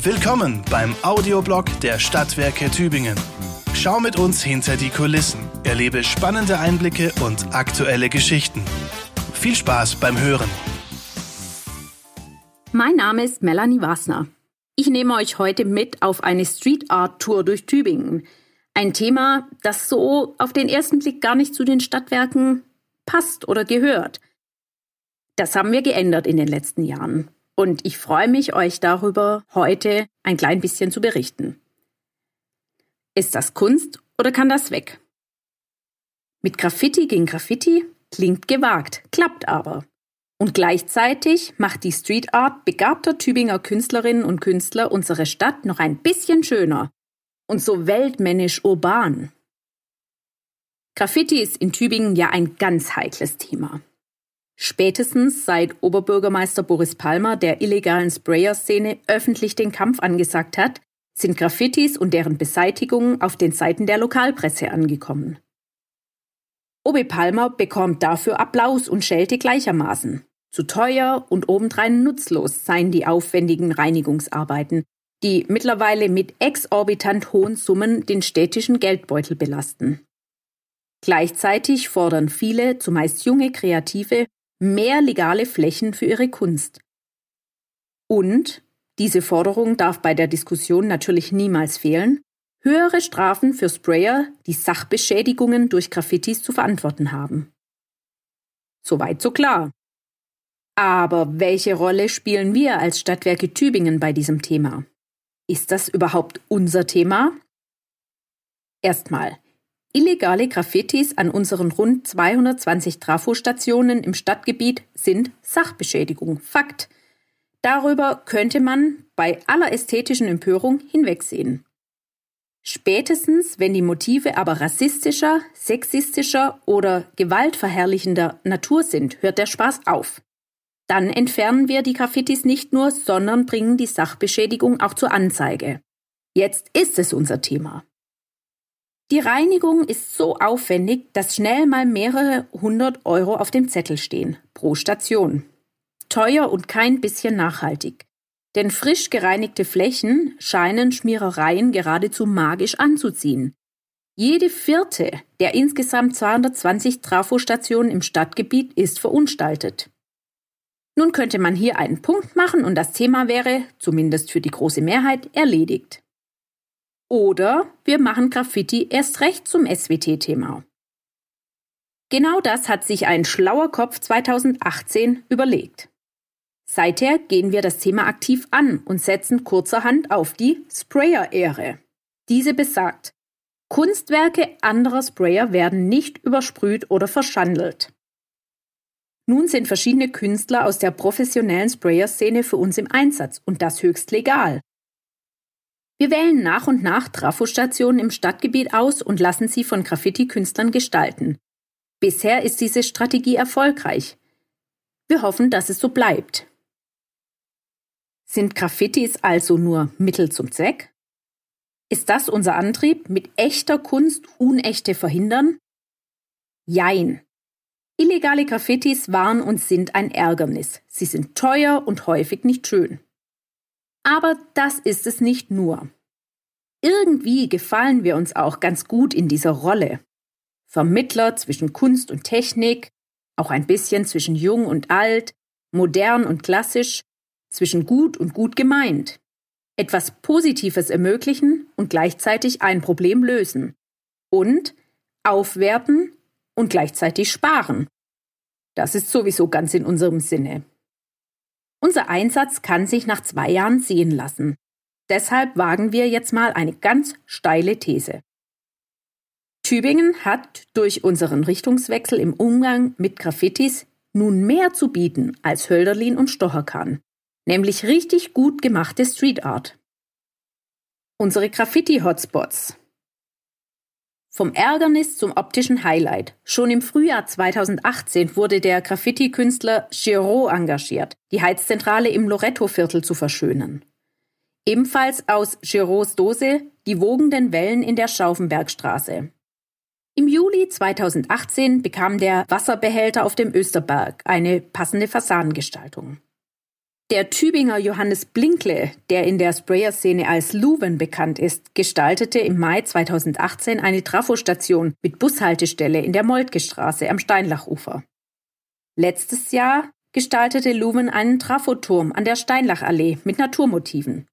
Willkommen beim Audioblog der Stadtwerke Tübingen. Schau mit uns hinter die Kulissen, erlebe spannende Einblicke und aktuelle Geschichten. Viel Spaß beim Hören. Mein Name ist Melanie Wasner. Ich nehme euch heute mit auf eine Street Art Tour durch Tübingen. Ein Thema, das so auf den ersten Blick gar nicht zu den Stadtwerken passt oder gehört. Das haben wir geändert in den letzten Jahren. Und ich freue mich, euch darüber heute ein klein bisschen zu berichten. Ist das Kunst oder kann das weg? Mit Graffiti gegen Graffiti klingt gewagt, klappt aber. Und gleichzeitig macht die Street Art begabter Tübinger Künstlerinnen und Künstler unsere Stadt noch ein bisschen schöner und so weltmännisch urban. Graffiti ist in Tübingen ja ein ganz heikles Thema. Spätestens seit Oberbürgermeister Boris Palmer der illegalen Sprayer-Szene öffentlich den Kampf angesagt hat, sind Graffitis und deren Beseitigung auf den Seiten der Lokalpresse angekommen. Obi Palmer bekommt dafür Applaus und Schelte gleichermaßen. Zu teuer und obendrein nutzlos seien die aufwendigen Reinigungsarbeiten, die mittlerweile mit exorbitant hohen Summen den städtischen Geldbeutel belasten. Gleichzeitig fordern viele, zumeist junge Kreative, mehr legale Flächen für ihre Kunst. Und, diese Forderung darf bei der Diskussion natürlich niemals fehlen, höhere Strafen für Sprayer, die Sachbeschädigungen durch Graffitis zu verantworten haben. Soweit so klar. Aber welche Rolle spielen wir als Stadtwerke Tübingen bei diesem Thema? Ist das überhaupt unser Thema? Erstmal, Illegale Graffitis an unseren rund 220 Trafostationen im Stadtgebiet sind Sachbeschädigung. Fakt. Darüber könnte man bei aller ästhetischen Empörung hinwegsehen. Spätestens, wenn die Motive aber rassistischer, sexistischer oder gewaltverherrlichender Natur sind, hört der Spaß auf. Dann entfernen wir die Graffitis nicht nur, sondern bringen die Sachbeschädigung auch zur Anzeige. Jetzt ist es unser Thema. Die Reinigung ist so aufwendig, dass schnell mal mehrere hundert Euro auf dem Zettel stehen, pro Station. Teuer und kein bisschen nachhaltig. Denn frisch gereinigte Flächen scheinen Schmierereien geradezu magisch anzuziehen. Jede vierte der insgesamt 220 Trafostationen im Stadtgebiet ist verunstaltet. Nun könnte man hier einen Punkt machen und das Thema wäre, zumindest für die große Mehrheit, erledigt. Oder wir machen Graffiti erst recht zum SWT-Thema. Genau das hat sich ein schlauer Kopf 2018 überlegt. Seither gehen wir das Thema aktiv an und setzen kurzerhand auf die Sprayer-Ehre. Diese besagt, Kunstwerke anderer Sprayer werden nicht übersprüht oder verschandelt. Nun sind verschiedene Künstler aus der professionellen Sprayer-Szene für uns im Einsatz und das höchst legal. Wir wählen nach und nach Trafostationen im Stadtgebiet aus und lassen sie von Graffiti-Künstlern gestalten. Bisher ist diese Strategie erfolgreich. Wir hoffen, dass es so bleibt. Sind Graffitis also nur Mittel zum Zweck? Ist das unser Antrieb, mit echter Kunst Unechte verhindern? Jein. Illegale Graffitis waren und sind ein Ärgernis. Sie sind teuer und häufig nicht schön. Aber das ist es nicht nur. Irgendwie gefallen wir uns auch ganz gut in dieser Rolle. Vermittler zwischen Kunst und Technik, auch ein bisschen zwischen jung und alt, modern und klassisch, zwischen gut und gut gemeint. Etwas Positives ermöglichen und gleichzeitig ein Problem lösen. Und aufwerten und gleichzeitig sparen. Das ist sowieso ganz in unserem Sinne. Unser Einsatz kann sich nach zwei Jahren sehen lassen. Deshalb wagen wir jetzt mal eine ganz steile These. Tübingen hat durch unseren Richtungswechsel im Umgang mit Graffitis nun mehr zu bieten als Hölderlin und Stocherkan, nämlich richtig gut gemachte Street Art. Unsere Graffiti-Hotspots. Vom Ärgernis zum optischen Highlight. Schon im Frühjahr 2018 wurde der Graffiti-Künstler Giraud engagiert, die Heizzentrale im Loretto-Viertel zu verschönern. Ebenfalls aus Girauds Dose die wogenden Wellen in der Schaufenbergstraße. Im Juli 2018 bekam der Wasserbehälter auf dem Österberg eine passende Fassadengestaltung. Der Tübinger Johannes Blinkle, der in der Sprayer-Szene als Luven bekannt ist, gestaltete im Mai 2018 eine Trafostation mit Bushaltestelle in der Moltke am Steinlachufer. Letztes Jahr gestaltete Luven einen Trafoturm an der Steinlachallee mit Naturmotiven.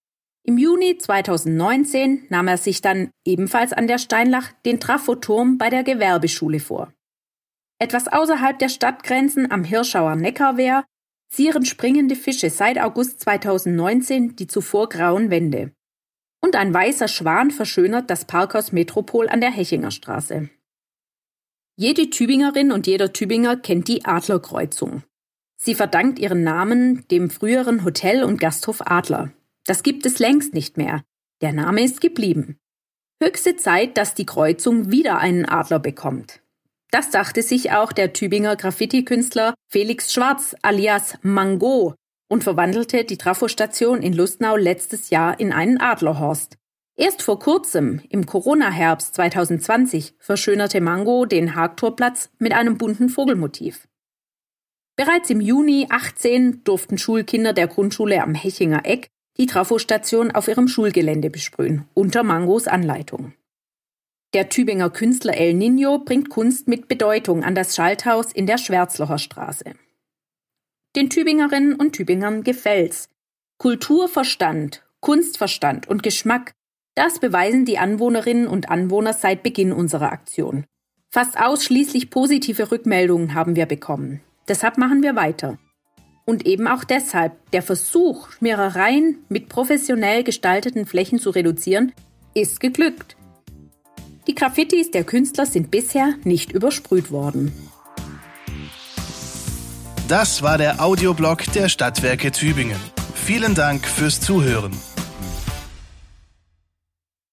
Im Juni 2019 nahm er sich dann ebenfalls an der Steinlach den Trafoturm bei der Gewerbeschule vor. Etwas außerhalb der Stadtgrenzen am Hirschauer Neckarwehr zieren springende Fische seit August 2019 die zuvor grauen Wände. Und ein weißer Schwan verschönert das Parkhaus Metropol an der Hechinger Straße. Jede Tübingerin und jeder Tübinger kennt die Adlerkreuzung. Sie verdankt ihren Namen dem früheren Hotel und Gasthof Adler. Das gibt es längst nicht mehr. Der Name ist geblieben. Höchste Zeit, dass die Kreuzung wieder einen Adler bekommt. Das dachte sich auch der Tübinger Graffiti-Künstler Felix Schwarz alias Mango und verwandelte die Trafostation in Lustnau letztes Jahr in einen Adlerhorst. Erst vor kurzem, im Corona-Herbst 2020, verschönerte Mango den Hagtorplatz mit einem bunten Vogelmotiv. Bereits im Juni 18 durften Schulkinder der Grundschule am Hechinger Eck die Trafostation auf ihrem Schulgelände besprühen, unter Mangos Anleitung. Der Tübinger Künstler El Nino bringt Kunst mit Bedeutung an das Schalthaus in der Schwärzlocher Straße. Den Tübingerinnen und Tübingern gefällt's. Kulturverstand, Kunstverstand und Geschmack, das beweisen die Anwohnerinnen und Anwohner seit Beginn unserer Aktion. Fast ausschließlich positive Rückmeldungen haben wir bekommen. Deshalb machen wir weiter. Und eben auch deshalb, der Versuch, Schmierereien mit professionell gestalteten Flächen zu reduzieren, ist geglückt. Die Graffitis der Künstler sind bisher nicht übersprüht worden. Das war der Audioblog der Stadtwerke Tübingen. Vielen Dank fürs Zuhören.